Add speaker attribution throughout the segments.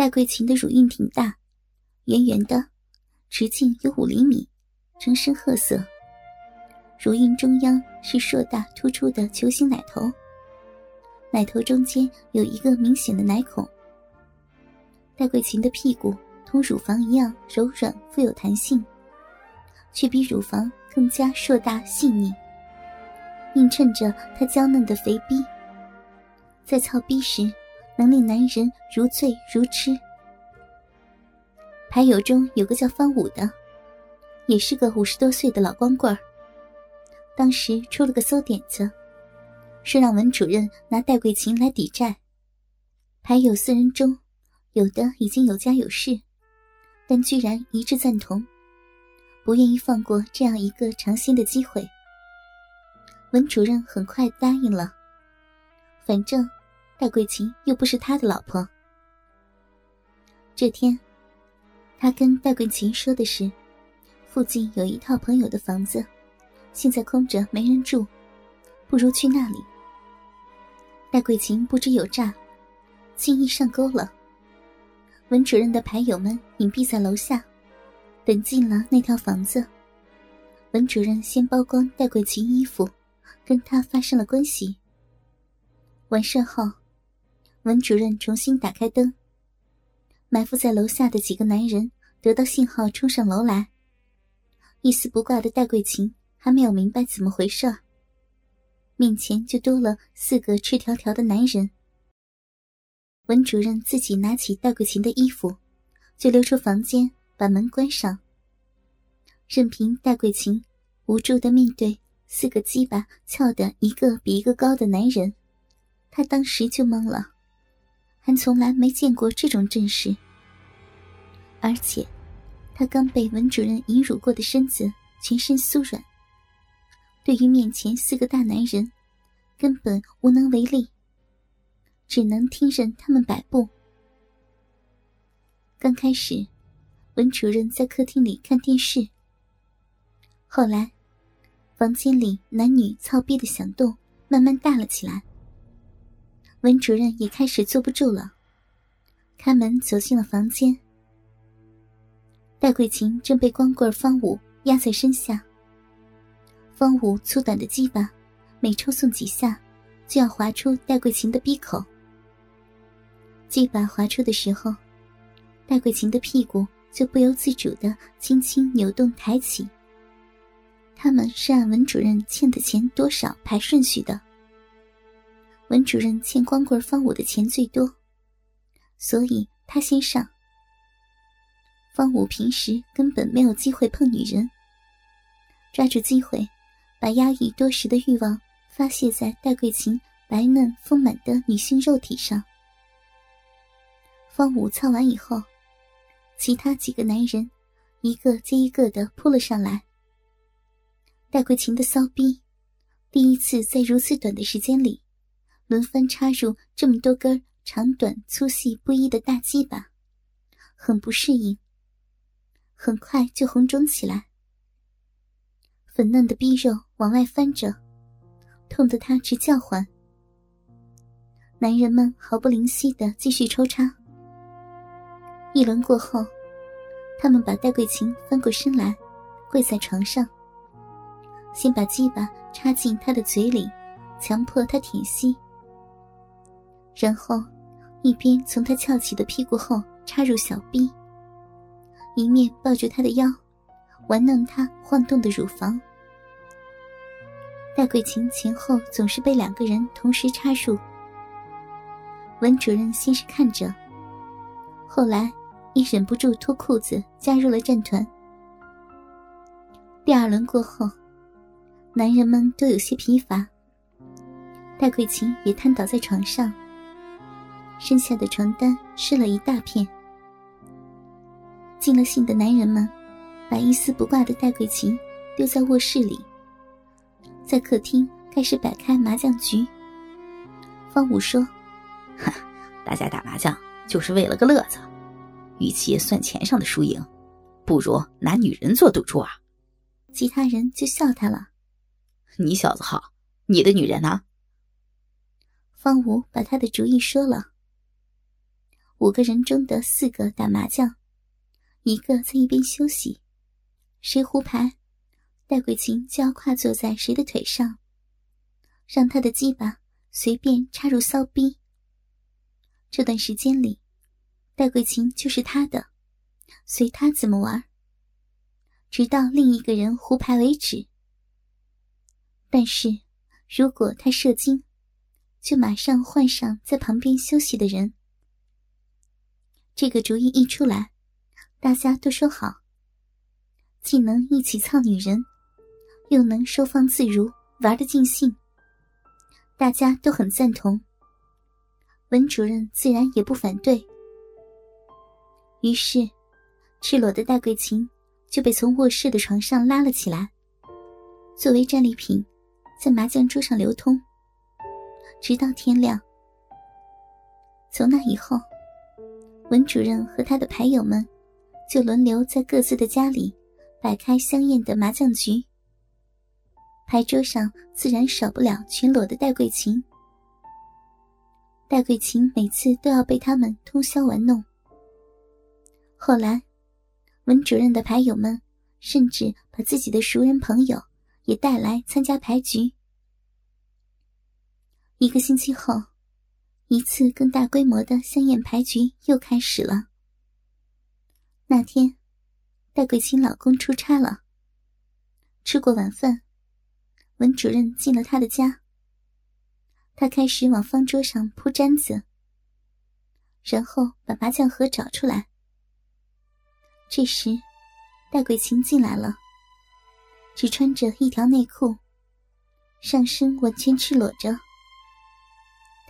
Speaker 1: 戴桂琴的乳晕挺大，圆圆的，直径有五厘米，呈深褐色。乳晕中央是硕大突出的球形奶头，奶头中间有一个明显的奶孔。戴桂琴的屁股同乳房一样柔软富有弹性，却比乳房更加硕大细腻，映衬着她娇嫩的肥逼。在操逼时，能令男人如醉如痴。牌友中有个叫方武的，也是个五十多岁的老光棍。当时出了个馊点子，说让文主任拿戴桂琴来抵债。牌友四人中，有的已经有家有室，但居然一致赞同，不愿意放过这样一个尝鲜的机会。文主任很快答应了，反正戴桂琴又不是他的老婆。这天，他跟戴桂琴说的是，附近有一套朋友的房子。现在空着没人住，不如去那里。戴桂琴不知有诈，轻易上钩了。文主任的牌友们隐蔽在楼下，等进了那套房子。文主任先剥光戴桂琴衣服，跟她发生了关系。完事后，文主任重新打开灯。埋伏在楼下的几个男人得到信号，冲上楼来。一丝不挂的戴桂琴。还没有明白怎么回事面前就多了四个赤条条的男人。文主任自己拿起戴桂琴的衣服，就溜出房间，把门关上，任凭戴桂琴无助的面对四个鸡巴翘的一个比一个高的男人，他当时就懵了，还从来没见过这种阵势，而且他刚被文主任引辱过的身子全身酥软。对于面前四个大男人，根本无能为力，只能听任他们摆布。刚开始，文主任在客厅里看电视。后来，房间里男女操逼的响动慢慢大了起来。文主任也开始坐不住了，开门走进了房间。戴桂琴正被光棍方武压在身下。方武粗短的鸡巴，每抽送几下，就要划出戴桂琴的鼻口。鸡巴划出的时候，戴桂琴的屁股就不由自主的轻轻扭动抬起。他们是按文主任欠的钱多少排顺序的。文主任欠光棍方武的钱最多，所以他先上。方武平时根本没有机会碰女人，抓住机会。把压抑多时的欲望发泄在戴桂琴白嫩丰满的女性肉体上。方武操完以后，其他几个男人一个接一个的扑了上来。戴桂琴的骚逼第一次在如此短的时间里轮番插入这么多根长短粗细不一的大鸡巴，很不适应，很快就红肿起来。粉嫩的逼肉往外翻着，痛得他直叫唤。男人们毫不怜惜的继续抽插。一轮过后，他们把戴桂琴翻过身来，跪在床上，先把鸡巴插进他的嘴里，强迫他舔吸，然后一边从他翘起的屁股后插入小臂，一面抱住他的腰，玩弄他晃动的乳房。戴桂琴前后总是被两个人同时插入。文主任先是看着，后来也忍不住脱裤子加入了战团。第二轮过后，男人们都有些疲乏，戴桂琴也瘫倒在床上，身下的床单湿了一大片。尽了兴的男人们，把一丝不挂的戴桂琴丢在卧室里。在客厅开始摆开麻将局。方武说：“
Speaker 2: 哈，大家打麻将就是为了个乐子，与其算钱上的输赢，不如拿女人做赌注啊。”
Speaker 1: 其他人就笑他了：“
Speaker 2: 你小子好，你的女人呢？”
Speaker 1: 方武把他的主意说了。五个人中的四个打麻将，一个在一边休息。谁胡牌，戴桂琴就要跨坐在谁的腿上，让他的鸡巴随便插入骚逼。这段时间里，戴桂琴就是他的，随他怎么玩，直到另一个人胡牌为止。但是，如果他射精，就马上换上在旁边休息的人。这个主意一出来，大家都说好，既能一起操女人，又能收放自如，玩得尽兴，大家都很赞同。文主任自然也不反对，于是，赤裸的戴桂琴就被从卧室的床上拉了起来，作为战利品，在麻将桌上流通，直到天亮。从那以后，文主任和他的牌友们就轮流在各自的家里摆开香艳的麻将局，牌桌上自然少不了全裸的戴桂琴。戴桂琴每次都要被他们通宵玩弄。后来，文主任的牌友们甚至把自己的熟人朋友也带来参加牌局。一个星期后，一次更大规模的香艳牌局又开始了。那天，戴桂琴老公出差了。吃过晚饭，文主任进了他的家。他开始往方桌上铺毡子，然后把麻将盒找出来。这时，戴桂琴进来了，只穿着一条内裤，上身完全赤裸着。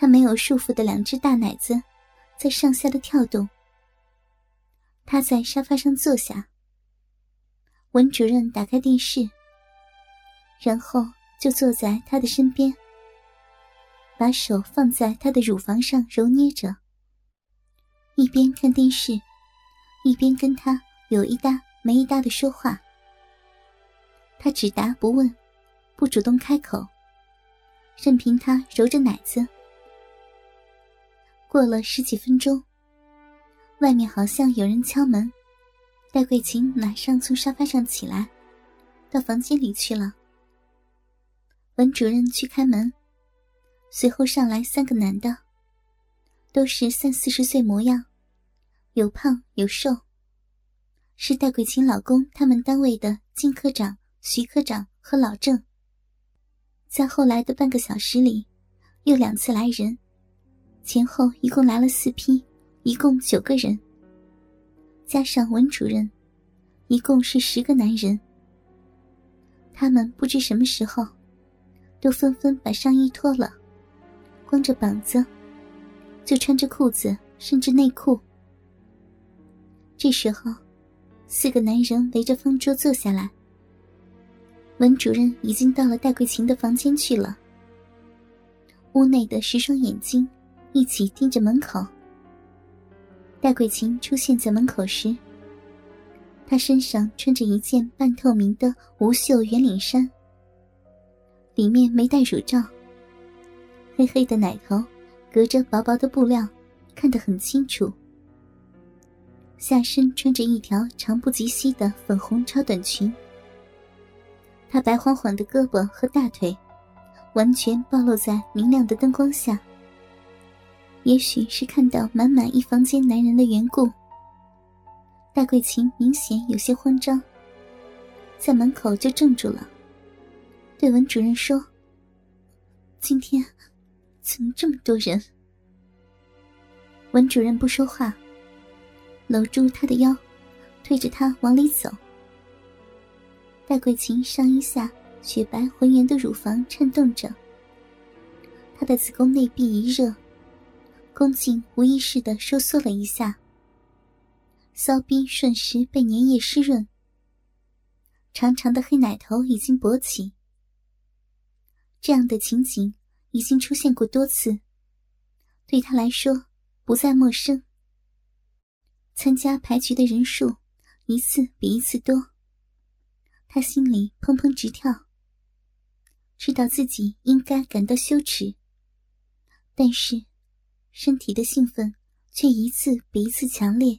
Speaker 1: 他没有束缚的两只大奶子在上下的跳动。他在沙发上坐下，文主任打开电视，然后就坐在他的身边。把手放在他的乳房上揉捏着，一边看电视，一边跟他有一搭没一搭的说话。他只答不问，不主动开口，任凭他揉着奶子。过了十几分钟，外面好像有人敲门，戴桂琴马上从沙发上起来，到房间里去了。文主任去开门。随后上来三个男的，都是三四十岁模样，有胖有瘦。是戴桂琴老公他们单位的金科长、徐科长和老郑。在后来的半个小时里，又两次来人，前后一共来了四批，一共九个人，加上文主任，一共是十个男人。他们不知什么时候，都纷纷把上衣脱了。光着膀子，就穿着裤子，甚至内裤。这时候，四个男人围着方桌坐下来。文主任已经到了戴桂琴的房间去了。屋内的十双眼睛一起盯着门口。戴桂琴出现在门口时，她身上穿着一件半透明的无袖圆领衫，里面没戴乳罩。黑黑的奶头，隔着薄薄的布料，看得很清楚。下身穿着一条长不及膝的粉红超短裙，她白晃晃的胳膊和大腿，完全暴露在明亮的灯光下。也许是看到满满一房间男人的缘故，戴桂琴明显有些慌张，在门口就怔住了，对文主任说：“今天。”怎么这么多人？文主任不说话，搂住他的腰，推着他往里走。戴桂琴上衣下雪白浑圆的乳房颤动着，她的子宫内壁一热，宫颈无意识的收缩了一下，骚逼瞬时被粘液湿润，长长的黑奶头已经勃起。这样的情景。已经出现过多次，对他来说不再陌生。参加牌局的人数一次比一次多，他心里砰砰直跳，知道自己应该感到羞耻，但是身体的兴奋却一次比一次强烈，